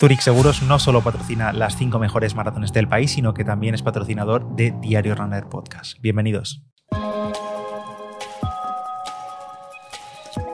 Zurich Seguros no solo patrocina las cinco mejores maratones del país, sino que también es patrocinador de Diario Runner Podcast. Bienvenidos.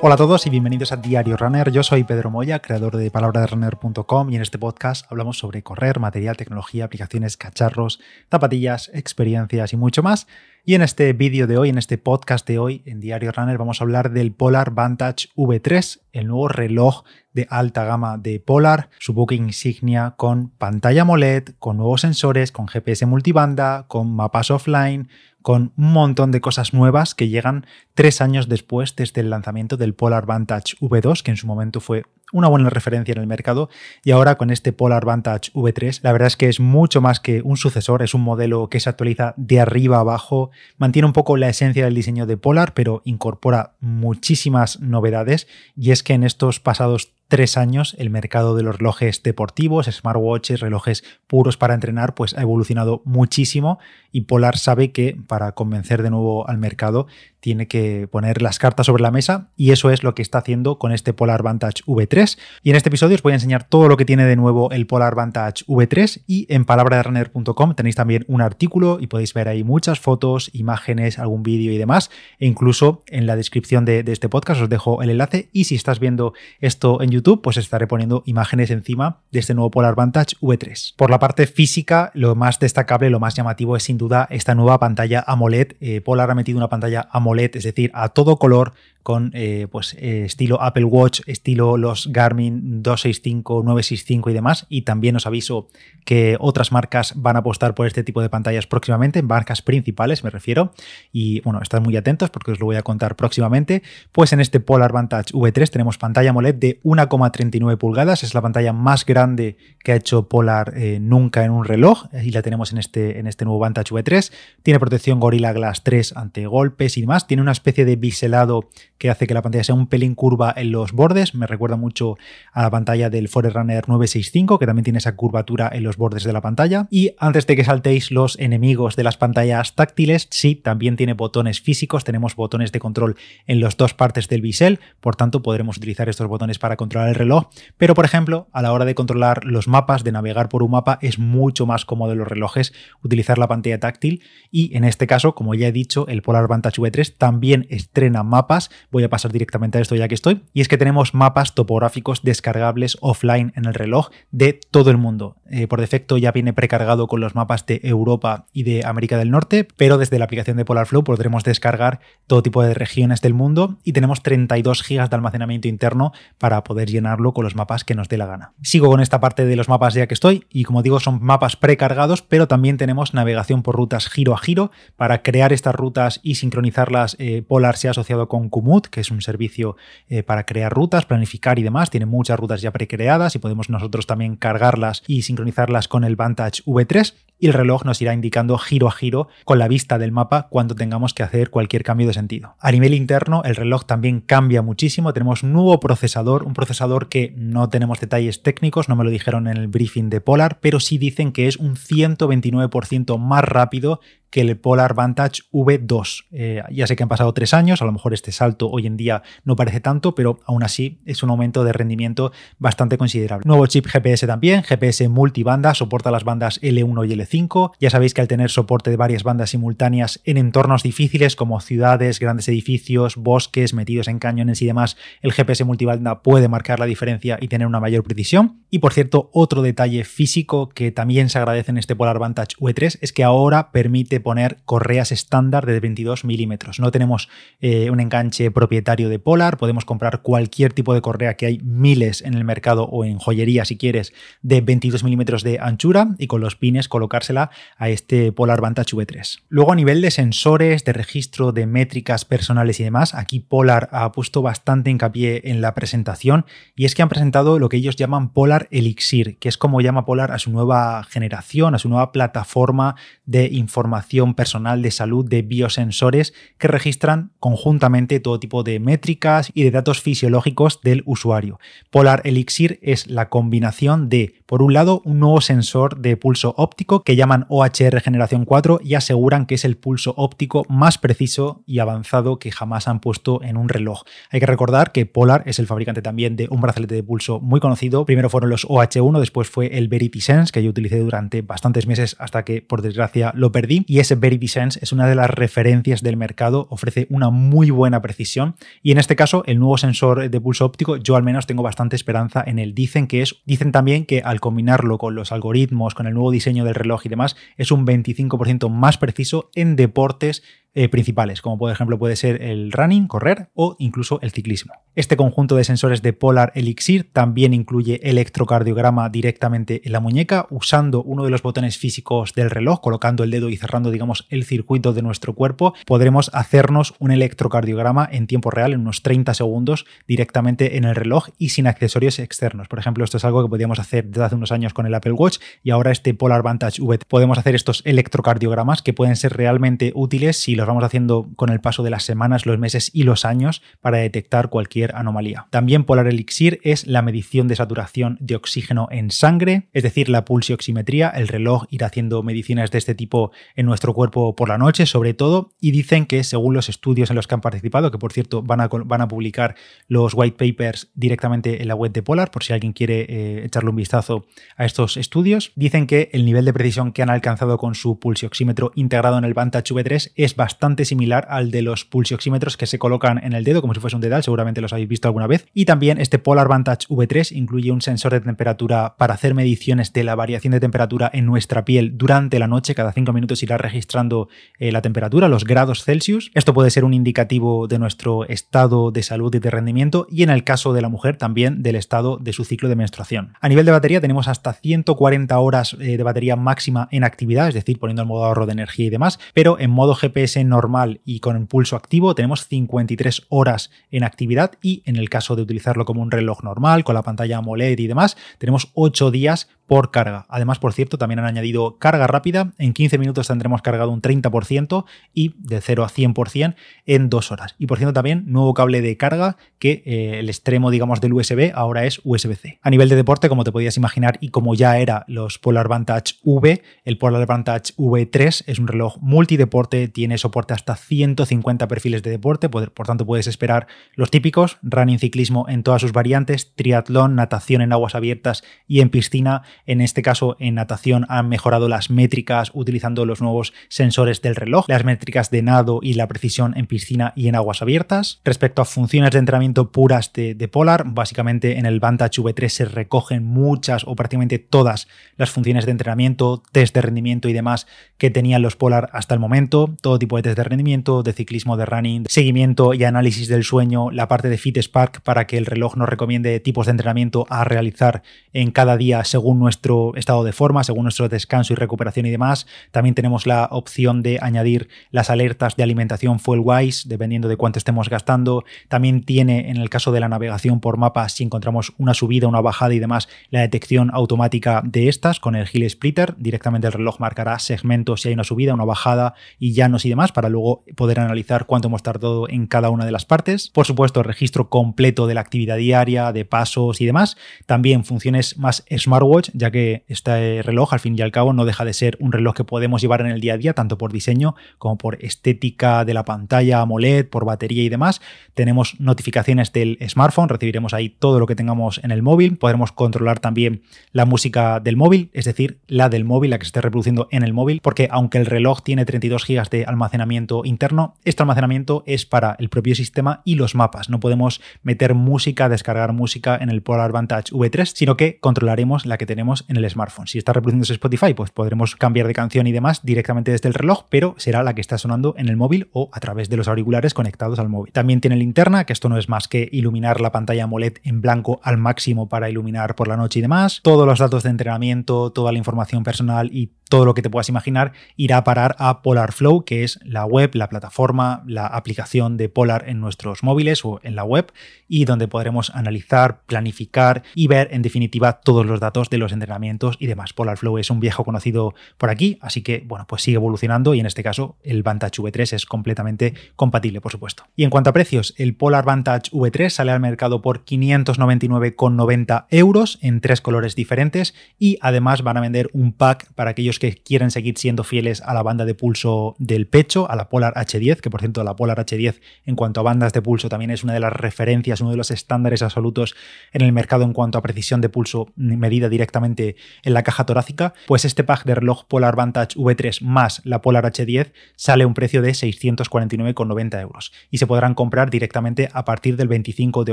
Hola a todos y bienvenidos a Diario Runner. Yo soy Pedro Moya, creador de palabraderunner.com y en este podcast hablamos sobre correr, material, tecnología, aplicaciones, cacharros, zapatillas, experiencias y mucho más. Y en este vídeo de hoy, en este podcast de hoy, en Diario Runner, vamos a hablar del Polar Vantage V3, el nuevo reloj de alta gama de Polar, su buque insignia con pantalla AMOLED, con nuevos sensores, con GPS multibanda, con mapas offline, con un montón de cosas nuevas que llegan tres años después desde el lanzamiento del Polar Vantage V2, que en su momento fue una buena referencia en el mercado. Y ahora con este Polar Vantage V3 la verdad es que es mucho más que un sucesor, es un modelo que se actualiza de arriba abajo, mantiene un poco la esencia del diseño de Polar pero incorpora muchísimas novedades. Y es que en estos pasados tres años el mercado de los relojes deportivos, smartwatches, relojes puros para entrenar, pues ha evolucionado muchísimo. Y Polar sabe que para convencer de nuevo al mercado tiene que poner las cartas sobre la mesa y eso es lo que está haciendo con este Polar Vantage V3. Y en este episodio os voy a enseñar todo lo que tiene de nuevo el Polar Vantage V3 y en palabraderunner.com tenéis también un artículo y podéis ver ahí muchas fotos, imágenes, algún vídeo y demás. E incluso en la descripción de, este podcast os dejo el enlace y si estás viendo esto en YouTube pues estaré poniendo imágenes encima de este nuevo Polar Vantage V3. Por la parte física, lo más destacable, lo más llamativo es sin duda esta nueva pantalla AMOLED. Eh, Polar ha metido una pantalla AMOLED, es decir, a todo color con eh, pues, eh, estilo Apple Watch, estilo los Garmin 265, 965 y demás. Y también os aviso que otras marcas van a apostar por este tipo de pantallas próximamente, marcas principales me refiero. Y bueno, estad muy atentos porque os lo voy a contar próximamente. Pues en este Polar Vantage V3 tenemos pantalla AMOLED de 1,39 pulgadas, es la pantalla más grande que ha hecho Polar eh, nunca en un reloj y la tenemos en este, en este nuevo Vantage V3. Tiene protección Gorilla Glass 3 ante golpes y demás. Tiene una especie de biselado que hace que la pantalla sea un pelín curva en los bordes. Me recuerda mucho a la pantalla del Forerunner 965, que también tiene esa curvatura en los bordes de la pantalla. Y antes de que saltéis los enemigos de las pantallas táctiles, sí, también tiene botones físicos. Tenemos botones de control en las dos partes del bisel, por tanto podremos utilizar estos botones para controlar el reloj. Pero, por ejemplo, a la hora de controlar los mapas, de navegar por un mapa, es mucho más cómodo en los relojes utilizar la pantalla táctil. Y en este caso, como ya he dicho, el Polar Vantage V3 también estrena mapas voy a pasar directamente a esto ya que estoy, y es que tenemos mapas topográficos descargables offline en el reloj de todo el mundo. Eh, por defecto ya viene precargado con los mapas de Europa y de América del Norte, pero desde la aplicación de Polarflow podremos descargar todo tipo de regiones del mundo y tenemos 32 GB de almacenamiento interno para poder llenarlo con los mapas que nos dé la gana. Sigo con esta parte de los mapas ya que estoy y como digo son mapas precargados, pero también tenemos navegación por rutas giro a giro para crear estas rutas y sincronizarlas. Eh, Polar se ha asociado con Que es un servicio eh, para crear rutas, planificar y demás. Tiene muchas rutas ya precreadas y podemos nosotros también cargarlas y sincronizarlas con el Vantage V3 y el reloj nos irá indicando giro a giro con la vista del mapa cuando tengamos que hacer cualquier cambio de sentido. A nivel interno, el reloj también cambia muchísimo. Tenemos un nuevo procesador, un procesador que no tenemos detalles técnicos, no me lo dijeron en el briefing de Polar, pero sí dicen que es un 129% más rápido que el Polar Vantage V2. Eh, ya sé que han pasado tres años, a lo mejor este salto hoy en día no parece tanto, pero aún así es un aumento de rendimiento bastante considerable. Nuevo chip GPS también, GPS multibanda, soporta las bandas L1 y L5. Ya sabéis que al tener soporte de varias bandas simultáneas en entornos difíciles como ciudades, grandes edificios, bosques, metidos en cañones y demás, el GPS multibanda puede marcar la diferencia y tener una mayor precisión. Y por cierto, otro detalle físico que también se agradece en este Polar Vantage V3 es que ahora permite poner correas estándar de 22 milímetros. No tenemos eh, un enganche propietario de Polar, podemos comprar cualquier tipo de correa que hay miles en el mercado o en joyería si quieres de 22 milímetros de anchura y con los pines colocársela a este Polar Vantage V3. Luego a nivel de sensores, de registro, de métricas personales y demás, aquí Polar ha puesto bastante hincapié en la presentación y es que han presentado lo que ellos llaman Polar Elixir, que es como llama Polar a su nueva generación, a su nueva plataforma de información personal de salud de biosensores que registran conjuntamente todo tipo de métricas y de datos fisiológicos del usuario. Polar Elixir es la combinación de, por un lado, un nuevo sensor de pulso óptico que llaman OHR generación 4 y aseguran que es el pulso óptico más preciso y avanzado que jamás han puesto en un reloj. Hay que recordar que Polar es el fabricante también de un brazalete de pulso muy conocido. Primero fueron los OH1, después fue el Verity Sense, que yo utilicé durante bastantes meses hasta que por desgracia lo perdí. Ese Verity Sense es una de las referencias del mercado, ofrece una muy buena precisión. Y en este caso, el nuevo sensor de pulso óptico, yo al menos tengo bastante esperanza en él. Dicen que es, dicen también que al combinarlo con los algoritmos, con el nuevo diseño del reloj y demás, es un 25% más preciso en deportes eh, principales, como por ejemplo puede ser el running, correr o incluso el ciclismo. Este conjunto de sensores de Polar Elixir también incluye electrocardiograma directamente en la muñeca, usando uno de los botones físicos del reloj, colocando el dedo y cerrando, digamos, el circuito de nuestro cuerpo, podremos hacernos un electrocardiograma en tiempo real, en unos 30 segundos, directamente en el reloj y sin accesorios externos. Por ejemplo, esto es algo que podíamos hacer desde hace unos años con el Apple Watch y ahora este Polar Vantage V. Podemos hacer estos electrocardiogramas que pueden ser realmente útiles si los vamos haciendo con el paso de las semanas, los meses y los años para detectar cualquier anomalía. También Polar Elixir es la medición de saturación de oxígeno en sangre, es decir, la pulsioximetría. El reloj irá haciendo mediciones de este tipo en nuestro cuerpo por la noche, sobre todo, y dicen que según los estudios en los que han participado, que por cierto van a, van a publicar los white papers directamente en la web de Polar, por si alguien quiere eh, echarle un vistazo a estos estudios, dicen que el nivel de precisión que han alcanzado con su pulsioxímetro integrado en el Vantage V3 es bastante bastante similar al de los pulsioxímetros que se colocan en el dedo, como si fuese un dedal, seguramente los habéis visto alguna vez. Y también este Polar Vantage V3 incluye un sensor de temperatura para hacer mediciones de la variación de temperatura en nuestra piel durante la noche. Cada 5 minutos irá registrando eh, la temperatura, los grados Celsius. Esto puede ser un indicativo de nuestro estado de salud y de rendimiento y en el caso de la mujer también del estado de su ciclo de menstruación. A nivel de batería tenemos hasta 140 horas eh, de batería máxima en actividad, es decir, poniendo el modo ahorro de energía y demás, pero en modo GPS normal y con el pulso activo tenemos 53 horas en actividad y en el caso de utilizarlo como un reloj normal, con la pantalla AMOLED y demás, tenemos 8 días por carga. Además, por cierto, también han añadido carga rápida. En 15 minutos tendremos cargado un 30% y de 0 a 100% en 2 horas. Y por cierto, también nuevo cable de carga que eh, el extremo, digamos, del USB ahora es USB-C. A nivel de deporte, como te podías imaginar y como ya era los Polar Vantage V, el Polar Vantage V3 es un reloj multideporte, tiene soporte hasta 150 perfiles de deporte, por, por tanto puedes esperar los típicos, running ciclismo en todas sus variantes, triatlón, natación en aguas abiertas y en piscina en este caso, en natación han mejorado las métricas utilizando los nuevos sensores del reloj, las métricas de nado y la precisión en piscina y en aguas abiertas. Respecto a funciones de entrenamiento puras de, Polar, básicamente en el Vantage V3 se recogen muchas o prácticamente todas las funciones de entrenamiento, test de rendimiento y demás que tenían los Polar hasta el momento, todo tipo de test de rendimiento, de ciclismo, de running, seguimiento y análisis del sueño, la parte de Fit Spark para que el reloj nos recomiende tipos de entrenamiento a realizar en cada día según nuestro estado de forma, según nuestro descanso y recuperación y demás. También tenemos la opción de añadir las alertas de alimentación fuel wise, dependiendo de cuánto estemos gastando. También tiene, en el caso de la navegación por mapas, si encontramos una subida, una bajada y demás, la detección automática de estas con el Hill Splitter. Directamente el reloj marcará segmentos si hay una subida, una bajada y llanos y demás, para luego poder analizar cuánto hemos tardado en cada una de las partes. Por supuesto, registro completo de la actividad diaria, de pasos y demás. También funciones más smartwatch, ya que este reloj al fin y al cabo no deja de ser un reloj que podemos llevar en el día a día, tanto por diseño como por estética de la pantalla AMOLED, por batería y demás. Tenemos notificaciones del smartphone, recibiremos ahí todo lo que tengamos en el móvil, podremos controlar también la música del móvil, es decir, la del móvil, la que se esté reproduciendo en el móvil, porque aunque el reloj tiene 32 GB de almacenamiento interno, este almacenamiento es para el propio sistema y los mapas. No podemos meter música, descargar música en el Polar Vantage V3, sino que controlaremos la que tenemos en el smartphone. Si está reproduciéndose Spotify, pues podremos cambiar de canción y demás directamente desde el reloj, pero será la que está sonando en el móvil o a través de los auriculares conectados al móvil. También tiene linterna, que esto no es más que iluminar la pantalla AMOLED en blanco al máximo para iluminar por la noche y demás. Todos los datos de entrenamiento, toda la información personal y todo lo que te puedas imaginar irá a parar a Polar Flow, que es la web, la plataforma, la aplicación de Polar en nuestros móviles o en la web, y donde podremos analizar, planificar y ver en definitiva todos los datos de los entrenamientos y demás. Polar Flow es un viejo conocido por aquí, así que bueno, pues sigue evolucionando y en este caso el Vantage V3 es completamente compatible, por supuesto. Y en cuanto a precios, el Polar Vantage V3 sale al mercado por 599,90 euros en tres colores diferentes y además van a vender un pack para aquellos que quieren seguir siendo fieles a la banda de pulso del pecho, a la Polar H10, que por cierto la Polar H10 en cuanto a bandas de pulso también es una de las referencias, uno de los estándares absolutos en el mercado en cuanto a precisión de pulso medida directamente en la caja torácica, pues este pack de reloj Polar Vantage V3 más la Polar H10 sale a un precio de 649,90 euros y se podrán comprar directamente a partir del 25 de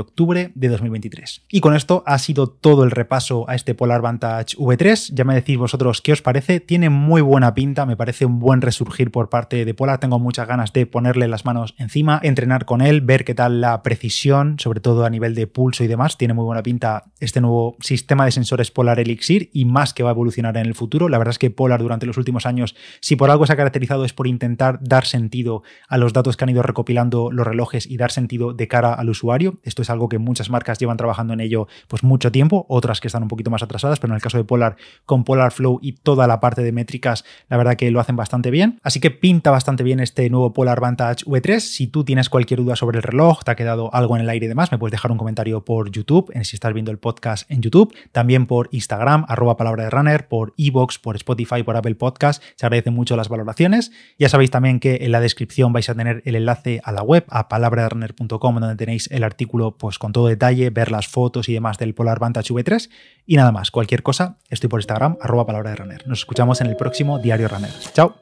octubre de 2023. Y con esto ha sido todo el repaso a este Polar Vantage V3. Ya me decís vosotros qué os parece tiene muy buena pinta, me parece un buen resurgir por parte de Polar. Tengo muchas ganas de ponerle las manos encima, entrenar con él, ver qué tal la precisión, sobre todo a nivel de pulso y demás. Tiene muy buena pinta este nuevo sistema de sensores Polar Elixir y más que va a evolucionar en el futuro. La verdad es que Polar durante los últimos años, si por algo se ha caracterizado es por intentar dar sentido a los datos que han ido recopilando los relojes y dar sentido de cara al usuario. Esto es algo que muchas marcas llevan trabajando en ello pues mucho tiempo, otras que están un poquito más atrasadas, pero en el caso de Polar con Polar Flow y toda la parte de métricas, la verdad que lo hacen bastante bien. Así que pinta bastante bien este nuevo Polar Vantage V3. Si tú tienes cualquier duda sobre el reloj, te ha quedado algo en el aire y demás, me puedes dejar un comentario por YouTube, en si estás viendo el podcast en YouTube, también por Instagram, arroba palabra de runner, por Evox, por Spotify, por Apple Podcast. Se agradecen mucho las valoraciones. Ya sabéis también que en la descripción vais a tener el enlace a la web, a palabraderunner.com, donde tenéis el artículo pues con todo detalle, ver las fotos y demás del Polar Vantage V3. Y nada más, cualquier cosa, estoy por Instagram, arroba palabra de runner. Nos escuchamos en el próximo Diario Runner. Chao.